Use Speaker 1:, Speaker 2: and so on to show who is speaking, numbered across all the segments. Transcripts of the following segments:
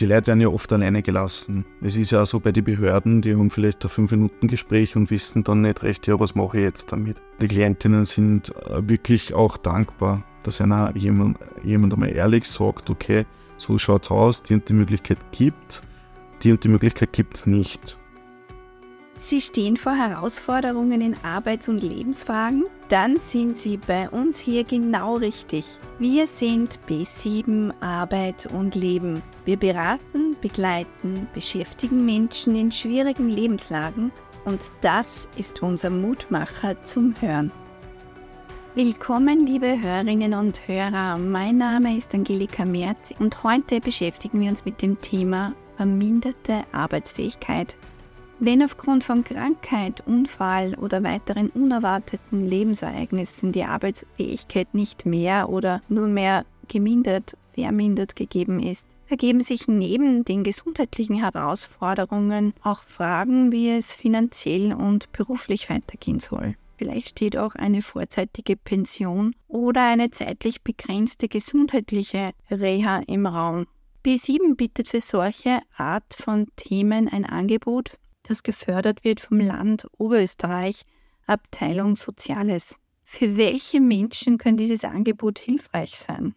Speaker 1: die Leute werden ja oft alleine gelassen. Es ist ja auch so bei den Behörden, die haben vielleicht ein 5-Minuten-Gespräch und wissen dann nicht recht, ja, was mache ich jetzt damit. Die Klientinnen sind äh, wirklich auch dankbar, dass einer jemand, jemand einmal ehrlich sagt, okay, so schaut es aus, die und die Möglichkeit gibt, die und die Möglichkeit gibt es nicht.
Speaker 2: Sie stehen vor Herausforderungen in Arbeits- und Lebensfragen? Dann sind Sie bei uns hier genau richtig. Wir sind B7 Arbeit und Leben. Wir beraten, begleiten, beschäftigen Menschen in schwierigen Lebenslagen und das ist unser Mutmacher zum Hören. Willkommen, liebe Hörerinnen und Hörer. Mein Name ist Angelika Merz und heute beschäftigen wir uns mit dem Thema verminderte Arbeitsfähigkeit. Wenn aufgrund von Krankheit, Unfall oder weiteren unerwarteten Lebensereignissen die Arbeitsfähigkeit nicht mehr oder nur mehr gemindert, vermindert gegeben ist, ergeben sich neben den gesundheitlichen Herausforderungen auch Fragen, wie es finanziell und beruflich weitergehen soll. Vielleicht steht auch eine vorzeitige Pension oder eine zeitlich begrenzte gesundheitliche Reha im Raum. B7 bietet für solche Art von Themen ein Angebot, das gefördert wird vom Land Oberösterreich, Abteilung Soziales. Für welche Menschen kann dieses Angebot hilfreich sein?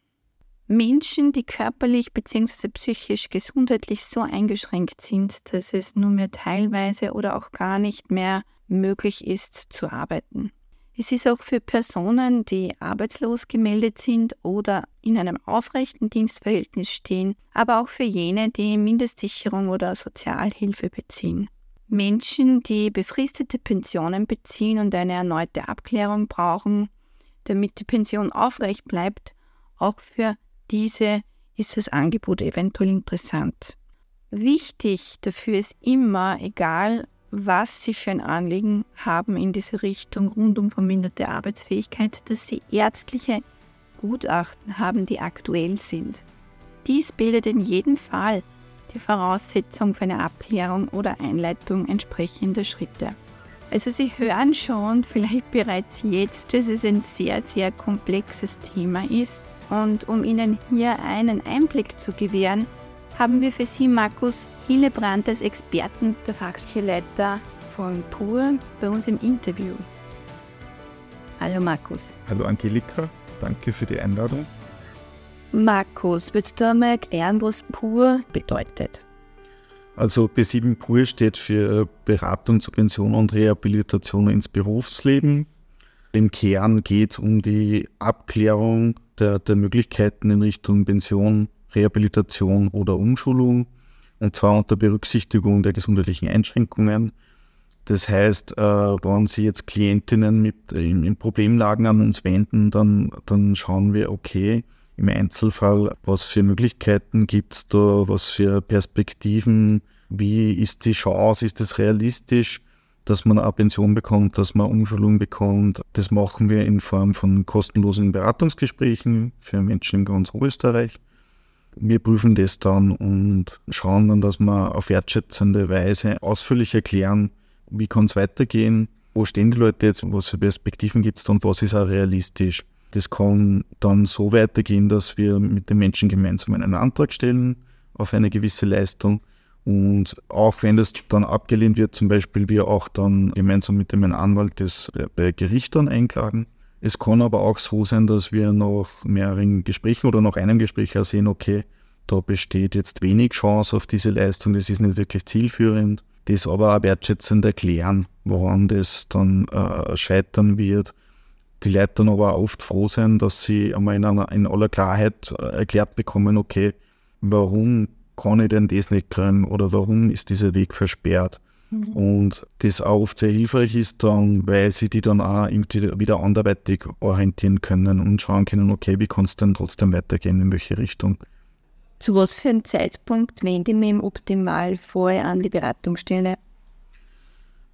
Speaker 2: Menschen, die körperlich bzw. psychisch gesundheitlich so eingeschränkt sind, dass es nur mehr teilweise oder auch gar nicht mehr möglich ist zu arbeiten. Es ist auch für Personen, die arbeitslos gemeldet sind oder in einem aufrechten Dienstverhältnis stehen, aber auch für jene, die Mindestsicherung oder Sozialhilfe beziehen. Menschen, die befristete Pensionen beziehen und eine erneute Abklärung brauchen, damit die Pension aufrecht bleibt, auch für diese ist das Angebot eventuell interessant. Wichtig dafür ist immer, egal was Sie für ein Anliegen haben in diese Richtung rund um verminderte Arbeitsfähigkeit, dass Sie ärztliche Gutachten haben, die aktuell sind. Dies bildet in jedem Fall die Voraussetzung für eine Abklärung oder Einleitung entsprechender Schritte. Also Sie hören schon vielleicht bereits jetzt, dass es ein sehr, sehr komplexes Thema ist. Und um Ihnen hier einen Einblick zu gewähren, haben wir für Sie Markus Hillebrand als Experten der Fachleiter von PUR bei uns im Interview. Hallo Markus.
Speaker 1: Hallo Angelika, danke für die Einladung.
Speaker 2: Markus, würdest du einmal erklären, was PUR bedeutet?
Speaker 1: Also B7 PUR steht für Beratung zur Pension und Rehabilitation ins Berufsleben. Im Kern geht es um die Abklärung der, der Möglichkeiten in Richtung Pension, Rehabilitation oder Umschulung. Und zwar unter Berücksichtigung der gesundheitlichen Einschränkungen. Das heißt, äh, wenn Sie jetzt Klientinnen mit, in, in Problemlagen an uns wenden, dann, dann schauen wir, okay, im Einzelfall, was für Möglichkeiten gibt es da, was für Perspektiven, wie ist die Chance, ist es realistisch, dass man eine Pension bekommt, dass man Umschulung bekommt. Das machen wir in Form von kostenlosen Beratungsgesprächen für Menschen in ganz Österreich. Wir prüfen das dann und schauen dann, dass wir auf wertschätzende Weise ausführlich erklären, wie kann es weitergehen, wo stehen die Leute jetzt, was für Perspektiven gibt es und was ist auch realistisch. Das kann dann so weitergehen, dass wir mit den Menschen gemeinsam einen Antrag stellen auf eine gewisse Leistung. Und auch wenn das dann abgelehnt wird, zum Beispiel wir auch dann gemeinsam mit dem Anwalt das bei Gericht dann einklagen. Es kann aber auch so sein, dass wir nach mehreren Gesprächen oder nach einem Gespräch auch sehen, okay, da besteht jetzt wenig Chance auf diese Leistung, das ist nicht wirklich zielführend. Das aber auch wertschätzend erklären, woran das dann äh, scheitern wird die Leute dann aber oft froh sein, dass sie einmal in, einer, in aller Klarheit äh, erklärt bekommen, okay, warum kann ich denn das nicht kriegen oder warum ist dieser Weg versperrt? Mhm. Und das auch oft sehr hilfreich ist dann, weil sie die dann auch wieder anderweitig orientieren können und schauen können, okay, wie kann es denn trotzdem weitergehen, in welche Richtung.
Speaker 2: Zu was für einem Zeitpunkt wende ich mich im Optimalfall an die Beratungsstelle?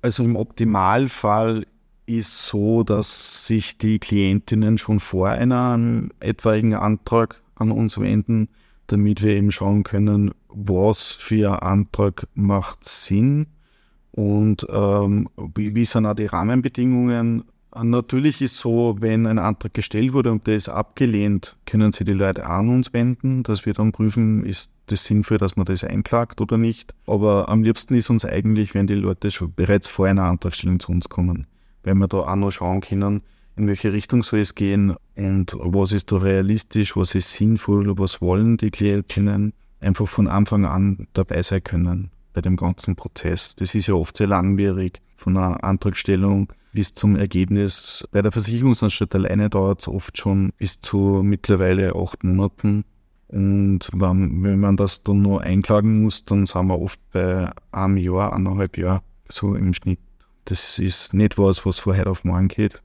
Speaker 1: Also im Optimalfall ist so, dass sich die Klientinnen schon vor einem etwaigen Antrag an uns wenden, damit wir eben schauen können, was für ein Antrag macht Sinn und ähm, wie, wie sind auch die Rahmenbedingungen. Natürlich ist so, wenn ein Antrag gestellt wurde und der ist abgelehnt, können sie die Leute an uns wenden, dass wir dann prüfen, ist das sinnvoll, dass man das einklagt oder nicht. Aber am liebsten ist uns eigentlich, wenn die Leute schon bereits vor einer Antragstellung zu uns kommen, weil wir da auch noch schauen können, in welche Richtung soll es gehen und was ist da realistisch, was ist sinnvoll, was wollen die Klientinnen, einfach von Anfang an dabei sein können bei dem ganzen Prozess. Das ist ja oft sehr langwierig, von einer Antragstellung bis zum Ergebnis. Bei der Versicherungsanstalt alleine dauert es oft schon bis zu mittlerweile acht Monaten. Und wenn, wenn man das dann nur einklagen muss, dann sind wir oft bei einem Jahr, eineinhalb Jahr so im Schnitt. Das ist nicht was, was von heute auf morgen geht.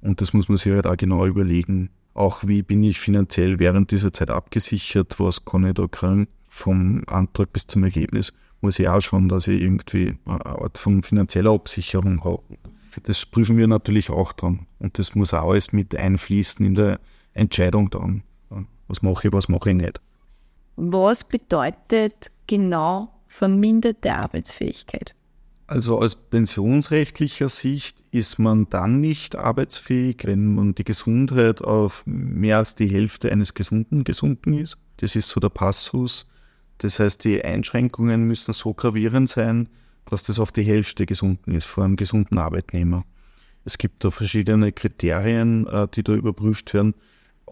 Speaker 1: Und das muss man sich halt auch genau überlegen. Auch wie bin ich finanziell während dieser Zeit abgesichert, was kann ich da kriegen vom Antrag bis zum Ergebnis muss ich auch schauen, dass ich irgendwie eine Art von finanzieller Absicherung habe. Das prüfen wir natürlich auch dann. Und das muss auch alles mit einfließen in der Entscheidung dann. Was mache ich, was mache ich nicht.
Speaker 2: Was bedeutet genau verminderte Arbeitsfähigkeit?
Speaker 1: Also aus pensionsrechtlicher Sicht ist man dann nicht arbeitsfähig, wenn man die Gesundheit auf mehr als die Hälfte eines Gesunden gesunken ist. Das ist so der Passus. Das heißt, die Einschränkungen müssen so gravierend sein, dass das auf die Hälfte gesunken ist vor einem gesunden Arbeitnehmer. Es gibt da verschiedene Kriterien, äh, die da überprüft werden.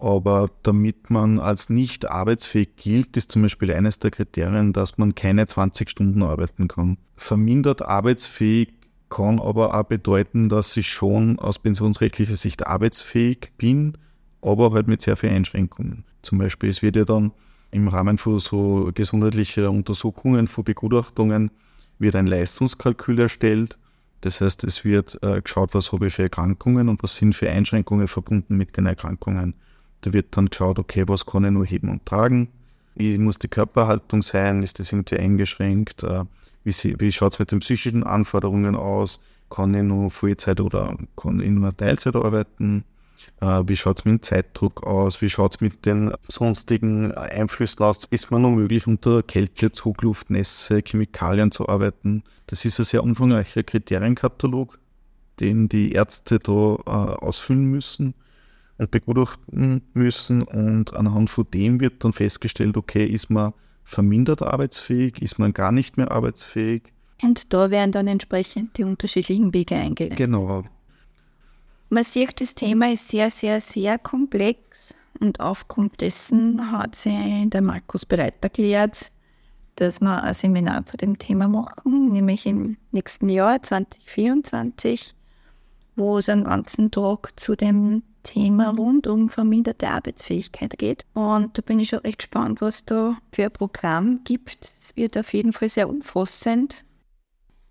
Speaker 1: Aber damit man als nicht arbeitsfähig gilt, ist zum Beispiel eines der Kriterien, dass man keine 20 Stunden arbeiten kann. Vermindert arbeitsfähig kann aber auch bedeuten, dass ich schon aus pensionsrechtlicher Sicht arbeitsfähig bin, aber halt mit sehr vielen Einschränkungen. Zum Beispiel, es wird ja dann im Rahmen von so gesundheitlicher Untersuchungen, von Begutachtungen, wird ein Leistungskalkül erstellt. Das heißt, es wird äh, geschaut, was habe ich für Erkrankungen und was sind für Einschränkungen verbunden mit den Erkrankungen. Da wird dann geschaut, okay, was kann ich nur heben und tragen? Wie muss die Körperhaltung sein? Ist das irgendwie eingeschränkt? Äh, wie, wie schaut es mit den psychischen Anforderungen aus? Kann ich nur Vollzeit oder kann ich nur Teilzeit arbeiten? Äh, wie schaut es mit dem Zeitdruck aus? Wie schaut es mit den sonstigen Einflüssen aus? Ist man noch möglich, unter Kälte, Zugluft, Nässe, Chemikalien zu arbeiten? Das ist ein sehr umfangreicher Kriterienkatalog, den die Ärzte da äh, ausfüllen müssen begutachten müssen. Und anhand von dem wird dann festgestellt, okay, ist man vermindert arbeitsfähig, ist man gar nicht mehr arbeitsfähig.
Speaker 2: Und da werden dann entsprechend die unterschiedlichen Wege eingeleitet.
Speaker 1: Genau.
Speaker 2: Man sieht, das Thema ist sehr, sehr, sehr komplex und aufgrund dessen hat sich der Markus bereit erklärt, dass wir ein Seminar zu dem Thema machen, nämlich im nächsten Jahr 2024, wo es einen ganzen Tag zu dem Thema rund um verminderte Arbeitsfähigkeit geht. Und da bin ich schon recht gespannt, was da für ein Programm gibt. Es wird auf jeden Fall sehr umfassend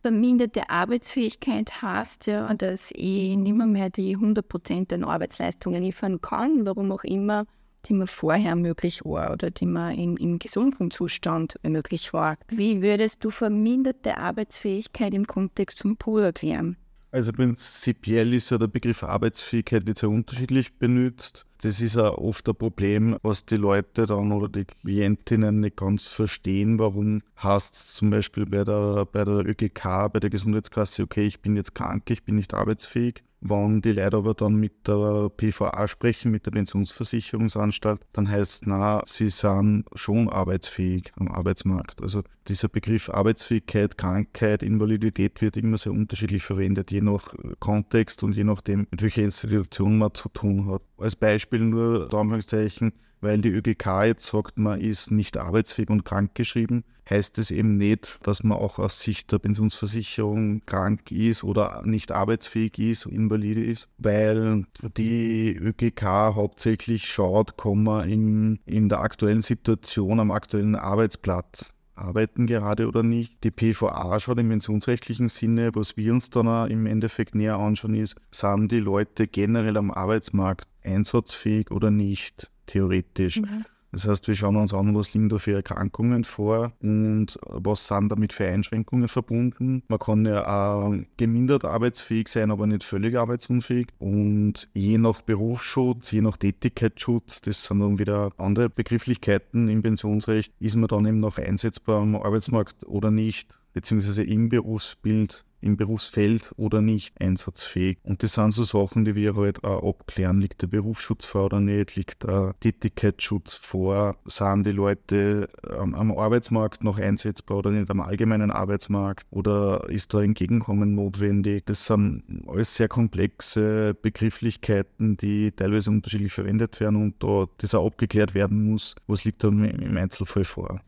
Speaker 2: Verminderte Arbeitsfähigkeit heißt ja, dass ich nicht mehr, die 100% der Arbeitsleistungen liefern kann, warum auch immer, die mir vorher möglich war oder die mir im, im gesunden Zustand möglich war. Wie würdest du verminderte Arbeitsfähigkeit im Kontext zum Pool erklären?
Speaker 1: Also prinzipiell ist ja der Begriff Arbeitsfähigkeit wird sehr unterschiedlich benutzt. Das ist auch oft ein Problem, was die Leute dann oder die Klientinnen nicht ganz verstehen. Warum es zum Beispiel bei der, bei der ÖGK, bei der Gesundheitskasse, okay, ich bin jetzt krank, ich bin nicht arbeitsfähig. Wenn die Leute aber dann mit der PVA sprechen, mit der Pensionsversicherungsanstalt, dann heißt es, na, sie sind schon arbeitsfähig am Arbeitsmarkt. Also dieser Begriff Arbeitsfähigkeit, Krankheit, Invalidität wird immer sehr unterschiedlich verwendet, je nach Kontext und je nachdem, mit welcher Institution man zu tun hat. Als Beispiel nur, Anführungszeichen, weil die ÖGK jetzt sagt, man ist nicht arbeitsfähig und krankgeschrieben, heißt es eben nicht, dass man auch aus Sicht der Pensionsversicherung krank ist oder nicht arbeitsfähig ist, invalide ist, weil die ÖGK hauptsächlich schaut, kann man in, in der aktuellen Situation am aktuellen Arbeitsplatz arbeiten gerade oder nicht. Die PVA schaut im pensionsrechtlichen Sinne, was wir uns dann im Endeffekt näher anschauen, ist, sind die Leute generell am Arbeitsmarkt einsatzfähig oder nicht theoretisch. Mhm. Das heißt, wir schauen uns an, was liegen da für Erkrankungen vor und was sind damit für Einschränkungen verbunden. Man kann ja auch gemindert arbeitsfähig sein, aber nicht völlig arbeitsunfähig. Und je nach Berufsschutz, je nach Tätigkeitsschutz, das sind dann wieder andere Begrifflichkeiten im Pensionsrecht, ist man dann eben noch einsetzbar am Arbeitsmarkt oder nicht, beziehungsweise im Berufsbild im Berufsfeld oder nicht einsatzfähig. Und das sind so Sachen, die wir halt auch abklären. Liegt der Berufsschutz vor oder nicht? Liegt der Tätigkeitsschutz vor? Sind die Leute am, am Arbeitsmarkt noch einsetzbar oder nicht am allgemeinen Arbeitsmarkt? Oder ist da Entgegenkommen notwendig? Das sind alles sehr komplexe Begrifflichkeiten, die teilweise unterschiedlich verwendet werden und da das auch abgeklärt werden muss, was liegt da im Einzelfall vor.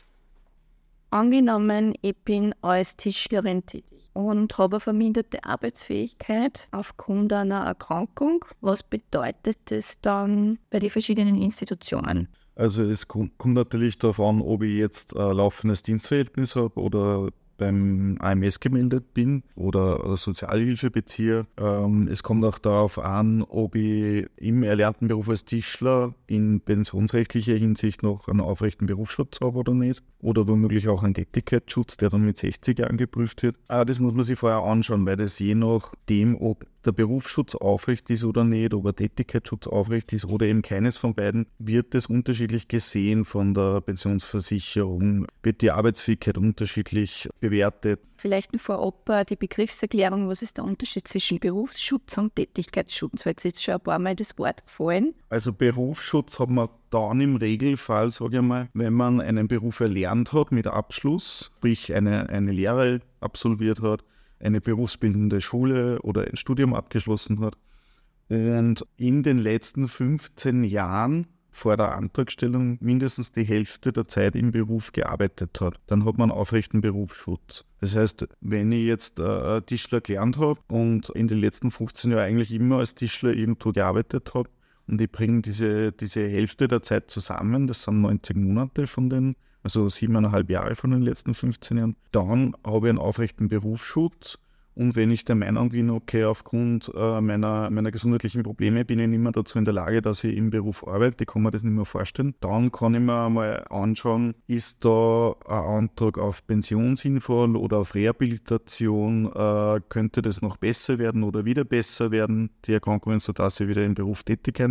Speaker 2: Angenommen, ich bin als Tischlerin tätig und habe eine verminderte Arbeitsfähigkeit aufgrund einer Erkrankung. Was bedeutet das dann bei den verschiedenen Institutionen?
Speaker 1: Also es kommt natürlich darauf an, ob ich jetzt ein laufendes Dienstverhältnis habe oder beim AMS gemeldet bin oder Sozialhilfe beziehe. Ähm, es kommt auch darauf an, ob ich im erlernten Beruf als Tischler in pensionsrechtlicher Hinsicht noch einen aufrechten Berufsschutz habe oder nicht. Oder womöglich auch einen Tätigkeitsschutz, der dann mit 60 Jahren geprüft wird. Aber das muss man sich vorher anschauen, weil das je nachdem, ob der Berufsschutz aufrecht ist oder nicht, ob der Tätigkeitsschutz aufrecht ist oder eben keines von beiden, wird das unterschiedlich gesehen von der Pensionsversicherung, wird die Arbeitsfähigkeit unterschiedlich bewertet.
Speaker 2: Vielleicht vorab äh, die Begriffserklärung, was ist der Unterschied zwischen Berufsschutz und Tätigkeitsschutz, weil es jetzt schon ein paar Mal das Wort gefallen.
Speaker 1: Also Berufsschutz hat man dann im Regelfall, sage ich mal, wenn man einen Beruf erlernt hat mit Abschluss, sprich eine, eine Lehre absolviert hat, eine berufsbildende Schule oder ein Studium abgeschlossen hat und in den letzten 15 Jahren vor der Antragstellung mindestens die Hälfte der Zeit im Beruf gearbeitet hat. Dann hat man aufrechten Berufsschutz. Das heißt, wenn ich jetzt äh, Tischler gelernt habe und in den letzten 15 Jahren eigentlich immer als Tischler irgendwo gearbeitet habe und ich bringe diese, diese Hälfte der Zeit zusammen, das sind 90 Monate von den also siebeneinhalb Jahre von den letzten 15 Jahren. Dann habe ich einen aufrechten Berufsschutz und wenn ich der Meinung bin, okay, aufgrund äh, meiner, meiner gesundheitlichen Probleme bin ich nicht mehr dazu in der Lage, dass ich im Beruf arbeite, ich kann mir das nicht mehr vorstellen, dann kann ich mir mal anschauen, ist da ein Antrag auf Pension sinnvoll oder auf Rehabilitation, äh, könnte das noch besser werden oder wieder besser werden, die Erkrankungen, sodass ich wieder im Beruf tätig,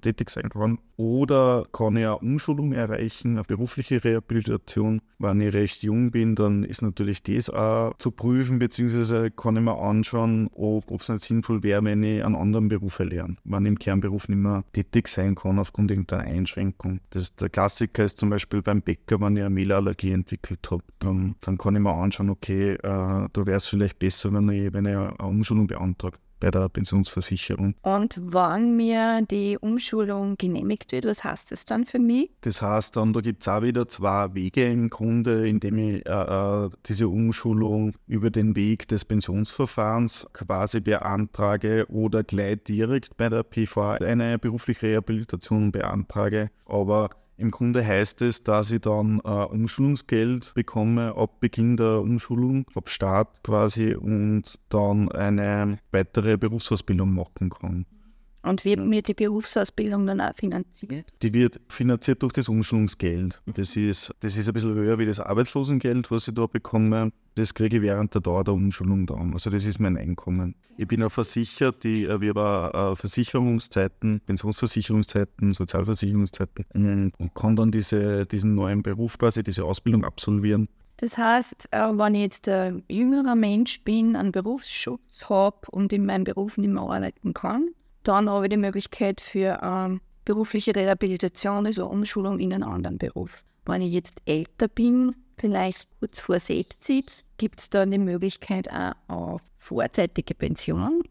Speaker 1: tätig sein kann. Oder kann ich eine Umschulung erreichen, eine berufliche Rehabilitation. Wenn ich recht jung bin, dann ist natürlich das auch zu prüfen, beziehungsweise kann ich mir anschauen, ob es nicht sinnvoll wäre, wenn ich einen anderen Beruf erlerne, wenn ich im Kernberuf nicht mehr tätig sein kann aufgrund irgendeiner Einschränkung. Das, der Klassiker ist zum Beispiel beim Bäcker, wenn ich eine Mehlallergie entwickelt habe, dann, dann kann ich mir anschauen, okay, äh, da wäre es vielleicht besser, wenn ich, wenn ich eine Umschulung beantrage bei der Pensionsversicherung.
Speaker 2: Und wann mir die Umschulung genehmigt wird, was heißt das dann für mich?
Speaker 1: Das heißt dann, da gibt es auch wieder zwei Wege im Grunde, indem ich äh, äh, diese Umschulung über den Weg des Pensionsverfahrens quasi beantrage oder gleich direkt bei der PV eine berufliche Rehabilitation beantrage. Aber im Grunde heißt es, dass ich dann äh, Umschulungsgeld bekomme ab Beginn der Umschulung, ab Start quasi und dann eine weitere Berufsausbildung machen kann.
Speaker 2: Und wie wird die Berufsausbildung dann auch finanziert?
Speaker 1: Die wird finanziert durch das Umschulungsgeld. Das ist, das ist ein bisschen höher wie das Arbeitslosengeld, was ich da bekomme. Das kriege ich während der Dauer der Umschulung dann. Also das ist mein Einkommen. Ich bin auch versichert, die, äh, wir haben äh, Versicherungszeiten, Pensionsversicherungszeiten, Sozialversicherungszeiten und kann dann diese, diesen neuen Beruf quasi, diese Ausbildung absolvieren.
Speaker 2: Das heißt, äh, wenn ich jetzt ein jüngerer Mensch bin, einen Berufsschutz habe und in meinem Beruf nicht mehr arbeiten kann, dann habe ich die Möglichkeit für ähm, berufliche Rehabilitation, also Umschulung in einen anderen Beruf. Wenn ich jetzt älter bin, vielleicht kurz vor 60, gibt es dann die Möglichkeit auch auf vorzeitige Pension.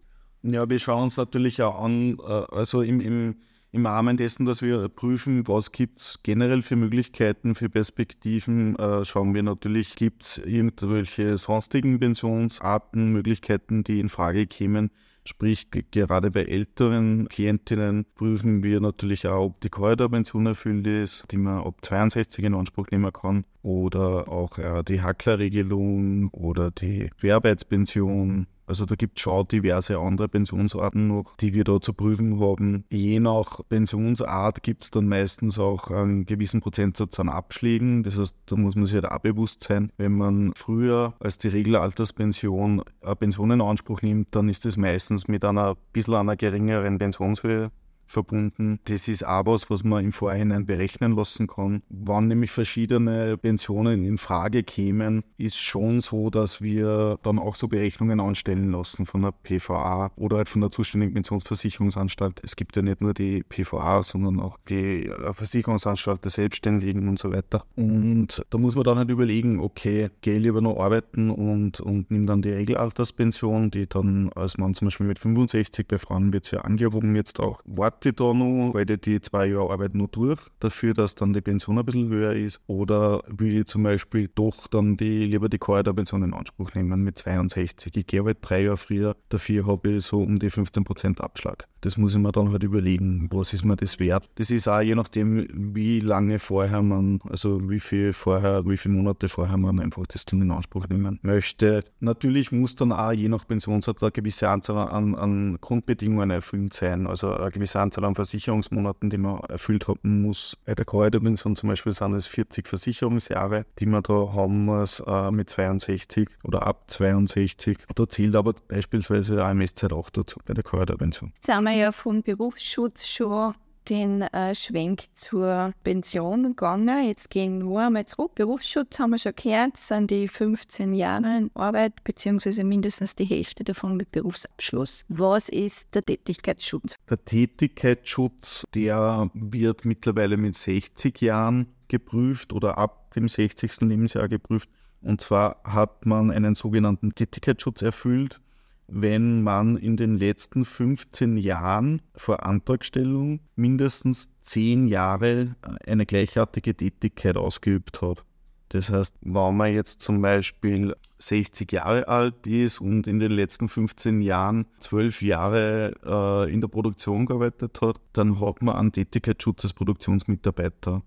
Speaker 1: Ja, wir schauen uns natürlich auch an, äh, also im, im, im Rahmen dessen, dass wir prüfen, was gibt es generell für Möglichkeiten, für Perspektiven, äh, schauen wir natürlich, gibt es irgendwelche sonstigen Pensionsarten, Möglichkeiten, die in Frage kämen Sprich, gerade bei älteren Klientinnen prüfen wir natürlich auch, ob die Korridorpension erfüllt ist, die man ab 62 in Anspruch nehmen kann, oder auch äh, die Hacklerregelung oder die Verarbeitspension also da gibt es schon diverse andere Pensionsarten noch, die wir da zu prüfen haben. Je nach Pensionsart gibt es dann meistens auch einen gewissen Prozentsatz an Abschlägen. Das heißt, da muss man sich halt auch bewusst sein, wenn man früher als die Regelalterspension eine Pension in Anspruch nimmt, dann ist das meistens mit einer bisschen einer geringeren Pensionshöhe verbunden. Das ist auch was, was man im Vorhinein berechnen lassen kann. Wann nämlich verschiedene Pensionen in Frage kämen, ist schon so, dass wir dann auch so Berechnungen anstellen lassen von der PVA oder halt von der zuständigen Pensionsversicherungsanstalt. Es gibt ja nicht nur die PVA, sondern auch die Versicherungsanstalt der Selbstständigen und so weiter. Und da muss man dann halt überlegen, okay, gehe lieber noch arbeiten und, und nimm dann die Regelalterspension, die dann als Mann zum Beispiel mit 65, bei Frauen wird es ja angehoben jetzt auch, warte da noch, halte die zwei Jahre Arbeit nur durch, dafür, dass dann die Pension ein bisschen höher ist. Oder will ich zum Beispiel doch dann die, lieber die Pension in Anspruch nehmen mit 62. Ich gehe halt drei Jahre früher, dafür habe ich so um die 15% Abschlag. Das muss ich mir dann halt überlegen, was ist mir das wert. Das ist auch je nachdem, wie lange vorher man, also wie viel vorher, wie viele Monate vorher man einfach das dann in Anspruch nehmen möchte. Natürlich muss dann auch je nach Pensionsalter eine gewisse Anzahl an, an Grundbedingungen erfüllt sein. Also eine gewisse Anzahl an Versicherungsmonaten, die man erfüllt haben muss. Bei der Pension zum Beispiel sind es 40 Versicherungsjahre, die man da haben muss äh, mit 62 oder ab 62. Da zählt aber beispielsweise AMS-Zeit auch dazu bei der Pension
Speaker 2: wir ja vom Berufsschutz schon den äh, Schwenk zur Pension gegangen. Jetzt gehen wir einmal zurück. Berufsschutz haben wir schon gehört, sind die 15 Jahre in Arbeit, beziehungsweise mindestens die Hälfte davon mit Berufsabschluss. Was ist der Tätigkeitsschutz?
Speaker 1: Der Tätigkeitsschutz, der wird mittlerweile mit 60 Jahren geprüft oder ab dem 60. Lebensjahr geprüft. Und zwar hat man einen sogenannten Tätigkeitsschutz erfüllt wenn man in den letzten 15 Jahren vor Antragstellung mindestens 10 Jahre eine gleichartige Tätigkeit ausgeübt hat. Das heißt, wenn man jetzt zum Beispiel 60 Jahre alt ist und in den letzten 15 Jahren 12 Jahre äh, in der Produktion gearbeitet hat, dann hat man einen Tätigkeitsschutz als Produktionsmitarbeiter.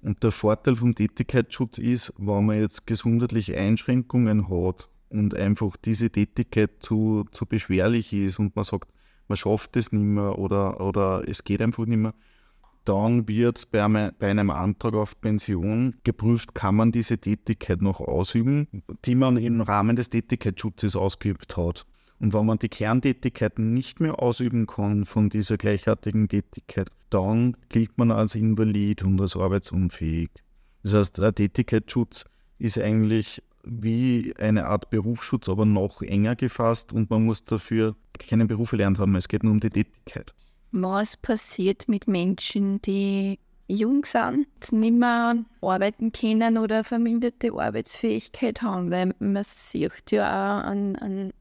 Speaker 1: Und der Vorteil vom Tätigkeitsschutz ist, wenn man jetzt gesundheitliche Einschränkungen hat und einfach diese Tätigkeit zu, zu beschwerlich ist und man sagt, man schafft es nicht mehr oder, oder es geht einfach nicht mehr, dann wird bei einem, bei einem Antrag auf Pension geprüft, kann man diese Tätigkeit noch ausüben, die man im Rahmen des Tätigkeitsschutzes ausgeübt hat. Und wenn man die Kerntätigkeiten nicht mehr ausüben kann von dieser gleichartigen Tätigkeit, dann gilt man als invalid und als arbeitsunfähig. Das heißt, der Tätigkeitsschutz ist eigentlich wie eine Art Berufsschutz, aber noch enger gefasst und man muss dafür keinen Beruf erlernt haben. Es geht nur um die Tätigkeit.
Speaker 2: Was passiert mit Menschen, die jung sind, nicht mehr arbeiten können oder verminderte Arbeitsfähigkeit haben? Weil man sieht ja auch an, an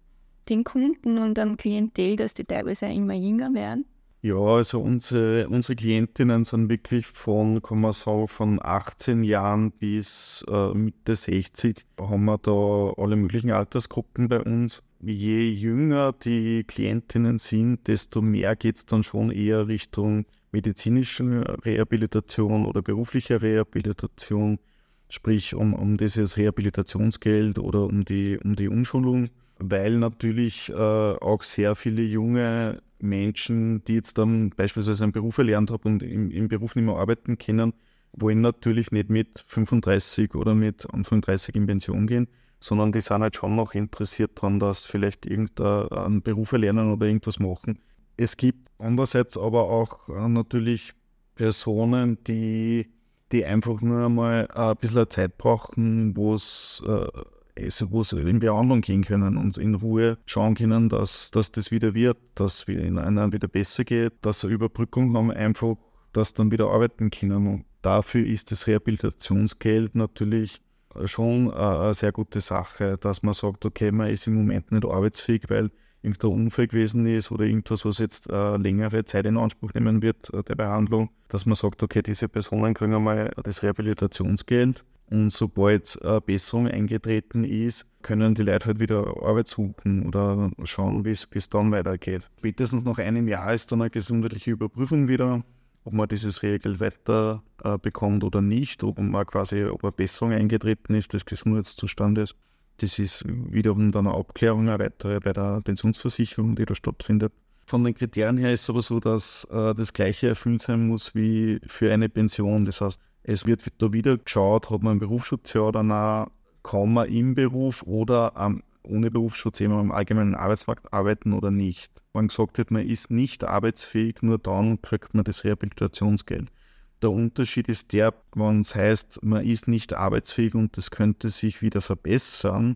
Speaker 2: den Kunden und am Klientel, dass die teilweise immer jünger werden.
Speaker 1: Ja, also unsere, unsere Klientinnen sind wirklich von, kann man sagen, von 18 Jahren bis äh, Mitte 60 haben wir da alle möglichen Altersgruppen bei uns. Je jünger die Klientinnen sind, desto mehr geht es dann schon eher Richtung medizinische Rehabilitation oder berufliche Rehabilitation, sprich um, um dieses Rehabilitationsgeld oder um die, um die Umschulung, weil natürlich äh, auch sehr viele junge Menschen, die jetzt dann beispielsweise einen Beruf erlernt haben und im, im Beruf nicht mehr arbeiten können, wollen natürlich nicht mit 35 oder mit Anfang 30 in Pension gehen, sondern die sind halt schon noch interessiert daran, dass vielleicht irgendeinen Beruf erlernen oder irgendwas machen. Es gibt andererseits aber auch äh, natürlich Personen, die, die einfach nur einmal ein bisschen Zeit brauchen, wo es äh, wo sie in Behandlung gehen können und in Ruhe schauen können, dass, dass das wieder wird, dass es ihnen wieder besser geht, dass sie Überbrückung haben, einfach, dass dann wieder arbeiten können. Und dafür ist das Rehabilitationsgeld natürlich schon eine sehr gute Sache, dass man sagt, okay, man ist im Moment nicht arbeitsfähig, weil irgendein Unfall gewesen ist oder irgendwas, was jetzt äh, längere Zeit in Anspruch nehmen wird, äh, der Behandlung, dass man sagt, okay, diese Personen kriegen einmal das Rehabilitationsgeld und sobald eine Besserung eingetreten ist, können die Leute halt wieder Arbeit suchen oder schauen, wie es dann weitergeht. Spätestens nach einem Jahr ist dann eine gesundheitliche Überprüfung wieder, ob man dieses Regelgeld weiter äh, bekommt oder nicht, ob man quasi, ob eine Besserung eingetreten ist des Gesundheitszustandes. Das ist wiederum dann eine Abklärung, eine weitere bei der Pensionsversicherung, die da stattfindet. Von den Kriterien her ist es aber so, dass äh, das Gleiche erfüllt sein muss wie für eine Pension. Das heißt, es wird da wieder geschaut, hat man einen Berufsschutz ja oder nein, kann man im Beruf oder, um, ohne Berufsschutz eben am allgemeinen Arbeitsmarkt arbeiten oder nicht. Man gesagt hat, man ist nicht arbeitsfähig, nur dann kriegt man das Rehabilitationsgeld. Der Unterschied ist der, wenn es heißt, man ist nicht arbeitsfähig und das könnte sich wieder verbessern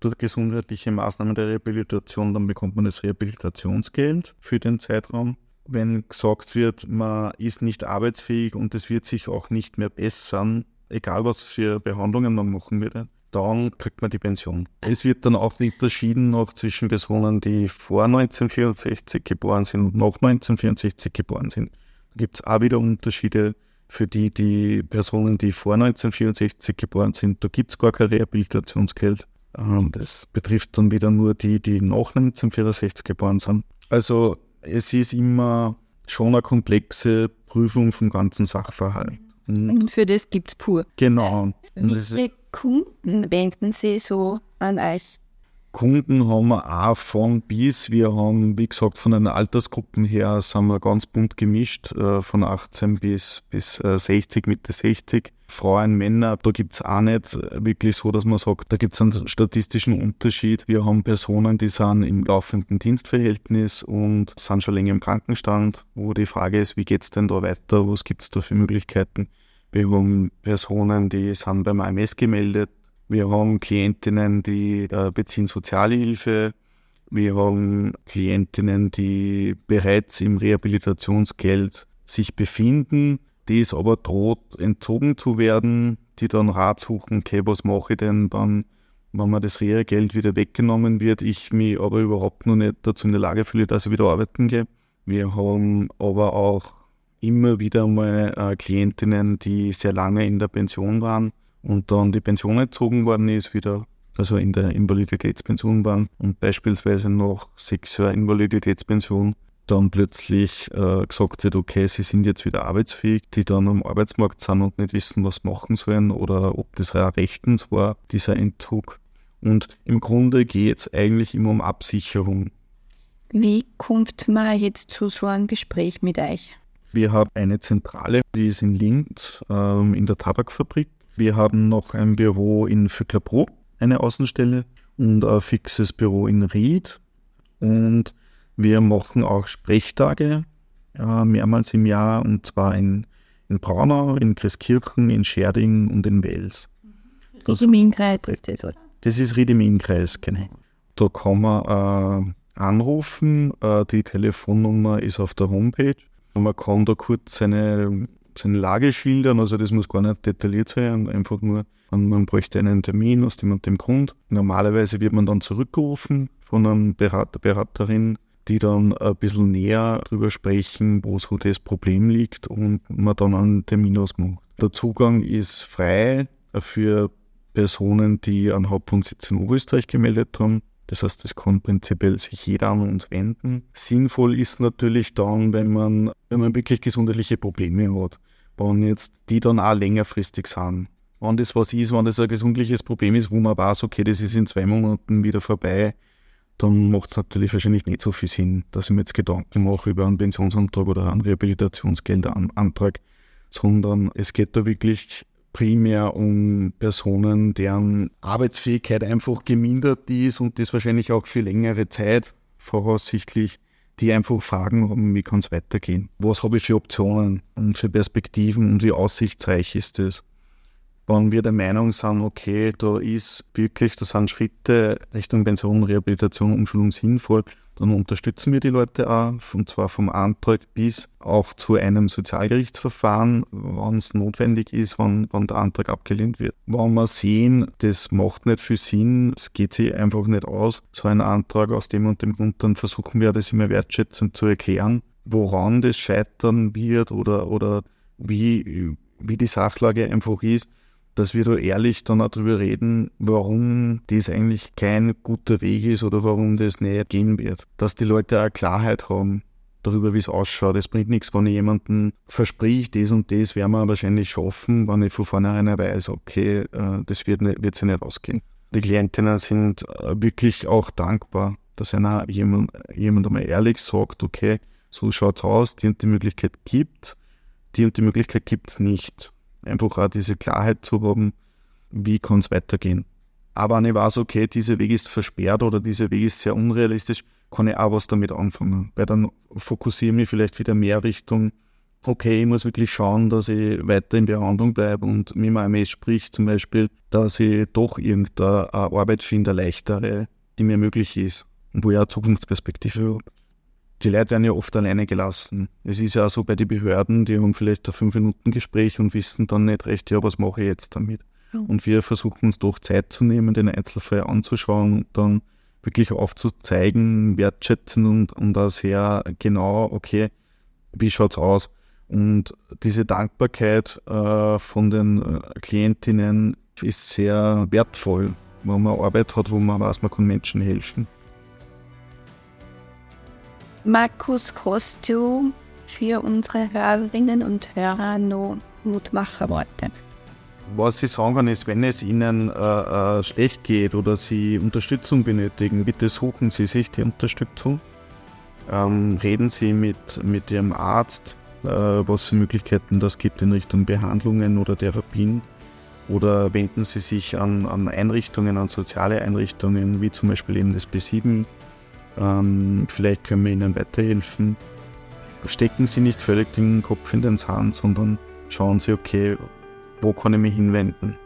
Speaker 1: durch gesundheitliche Maßnahmen der Rehabilitation, dann bekommt man das Rehabilitationsgeld für den Zeitraum. Wenn gesagt wird, man ist nicht arbeitsfähig und es wird sich auch nicht mehr bessern, egal was für Behandlungen man machen würde, dann kriegt man die Pension. Es wird dann auch unterschieden noch zwischen Personen, die vor 1964 geboren sind und nach 1964 geboren sind. Gibt es auch wieder Unterschiede für die, die Personen, die vor 1964 geboren sind. Da gibt es gar kein Rehabilitationsgeld. Ähm, das betrifft dann wieder nur die, die nach 1964 geboren sind. Also es ist immer schon eine komplexe Prüfung vom ganzen Sachverhalt.
Speaker 2: Und für das gibt es pur.
Speaker 1: Genau.
Speaker 2: Wie viele Kunden wenden Sie so an euch?
Speaker 1: Kunden haben wir auch von bis. Wir haben, wie gesagt, von den Altersgruppen her sind wir ganz bunt gemischt, äh, von 18 bis, bis 60, äh, Mitte 60. Frauen, Männer, da gibt es auch nicht wirklich so, dass man sagt, da gibt es einen statistischen Unterschied. Wir haben Personen, die sind im laufenden Dienstverhältnis und sind schon länger im Krankenstand, wo die Frage ist, wie geht es denn da weiter, was gibt es da für Möglichkeiten. Wir haben Personen, die sind beim AMS gemeldet, wir haben Klientinnen, die äh, beziehen Sozialhilfe. Wir haben Klientinnen, die bereits im Rehabilitationsgeld sich befinden, die es aber droht, entzogen zu werden, die dann Rat suchen, okay, was mache ich denn dann, wenn mir das Reha-Geld wieder weggenommen wird, ich mich aber überhaupt noch nicht dazu in der Lage fühle, dass ich wieder arbeiten gehe. Wir haben aber auch immer wieder mal äh, Klientinnen, die sehr lange in der Pension waren und dann die Pension entzogen worden ist, wieder, also in der Invaliditätspension waren und beispielsweise nach sechs Jahren Invaliditätspension dann plötzlich äh, gesagt wird, okay, sie sind jetzt wieder arbeitsfähig, die dann am Arbeitsmarkt sind und nicht wissen, was machen sollen oder ob das auch rechtens war, dieser Entzug. Und im Grunde geht es eigentlich immer um Absicherung.
Speaker 2: Wie kommt man jetzt zu so einem Gespräch mit euch?
Speaker 1: Wir haben eine Zentrale, die ist in Linz ähm, in der Tabakfabrik. Wir haben noch ein Büro in Vöcklerbruck, eine Außenstelle und ein fixes Büro in Ried. Und wir machen auch Sprechtage äh, mehrmals im Jahr und zwar in, in Braunau, in Christkirchen, in Scherding und in Wels.
Speaker 2: Ried-im-Innkreis ist das, oder?
Speaker 1: Das ist Ried-im-Innkreis, genau. Da kann man äh, anrufen, äh, die Telefonnummer ist auf der Homepage. Und man kann da kurz seine seine Lage schildern. Also das muss gar nicht detailliert sein, einfach nur, man, man bräuchte einen Termin aus dem und dem Grund. Normalerweise wird man dann zurückgerufen von einem Berater, Beraterin, die dann ein bisschen näher darüber sprechen, wo so das Problem liegt und man dann einen Termin ausmacht. Der Zugang ist frei für Personen, die einen Hauptwohnsitz in Oberösterreich gemeldet haben. Das heißt, es kann prinzipiell sich jeder an uns wenden. Sinnvoll ist natürlich dann, wenn man, wenn man wirklich gesundheitliche Probleme hat. Wenn jetzt die dann auch längerfristig sind. Wenn das was ist, wenn das ein gesundliches Problem ist, wo man weiß, okay, das ist in zwei Monaten wieder vorbei, dann macht es natürlich wahrscheinlich nicht so viel Sinn, dass ich mir jetzt Gedanken mache über einen Pensionsantrag oder einen Rehabilitationsgeldantrag, sondern es geht da wirklich primär um Personen, deren Arbeitsfähigkeit einfach gemindert ist und das wahrscheinlich auch für längere Zeit voraussichtlich, die einfach Fragen wie kann es weitergehen? Was habe ich für Optionen und für Perspektiven und wie aussichtsreich ist das? Wenn wir der Meinung sind, okay, da ist wirklich, da sind Schritte Richtung Pension, Rehabilitation, Umschulung sinnvoll, dann unterstützen wir die Leute auch, und zwar vom Antrag bis auch zu einem Sozialgerichtsverfahren, wenn es notwendig ist, wenn, wenn der Antrag abgelehnt wird. Wenn wir sehen, das macht nicht viel Sinn, es geht sich einfach nicht aus, so ein Antrag aus dem und dem Grund, dann versuchen wir das immer wertschätzend zu erklären, woran das scheitern wird oder, oder wie, wie die Sachlage einfach ist dass wir da ehrlich dann auch drüber reden, warum das eigentlich kein guter Weg ist oder warum das nicht gehen wird. Dass die Leute auch Klarheit haben darüber, wie es ausschaut. Es bringt nichts, wenn ich jemanden verspricht, das und das werden wir wahrscheinlich schaffen, wenn ich von vornherein weiß, okay, äh, das wird, nicht, wird sich nicht ausgehen. Die Klientinnen sind äh, wirklich auch dankbar, dass einer jemand, jemand einmal ehrlich sagt, okay, so schaut es aus, die und die Möglichkeit gibt, die und die Möglichkeit gibt es nicht einfach auch diese Klarheit zu haben, wie kann es weitergehen. Aber wenn ich weiß, okay, dieser Weg ist versperrt oder dieser Weg ist sehr unrealistisch, kann ich auch was damit anfangen. Weil dann fokussiere ich mich vielleicht wieder mehr Richtung, okay, ich muss wirklich schauen, dass ich weiter in Behandlung bleibe und mit meinem MS spricht zum Beispiel, dass ich doch irgendeine Arbeit finde, eine leichtere, die mir möglich ist und wo ich eine Zukunftsperspektive habe. Die Leute werden ja oft alleine gelassen. Es ist ja auch so bei den Behörden, die haben vielleicht ein Fünf-Minuten-Gespräch und wissen dann nicht recht, ja, was mache ich jetzt damit? Und wir versuchen uns doch Zeit zu nehmen, den Einzelfall anzuschauen und dann wirklich aufzuzeigen, wertschätzen und, und auch sehr genau, okay, wie schaut es aus? Und diese Dankbarkeit äh, von den äh, Klientinnen ist sehr wertvoll, wenn man Arbeit hat, wo man weiß, man kann Menschen helfen.
Speaker 2: Markus, hast du für unsere Hörerinnen und Hörer noch Mutmacherworte?
Speaker 1: Was ich sagen kann, ist, wenn es Ihnen äh, äh, schlecht geht oder Sie Unterstützung benötigen, bitte suchen Sie sich die Unterstützung. Ähm, reden Sie mit, mit Ihrem Arzt, äh, was für Möglichkeiten das gibt in Richtung Behandlungen oder Therapien. Oder wenden Sie sich an, an Einrichtungen, an soziale Einrichtungen, wie zum Beispiel eben das B7. Ähm, vielleicht können wir Ihnen weiterhelfen. Stecken Sie nicht völlig den Kopf in den Sand, sondern schauen Sie, okay, wo kann ich mich hinwenden?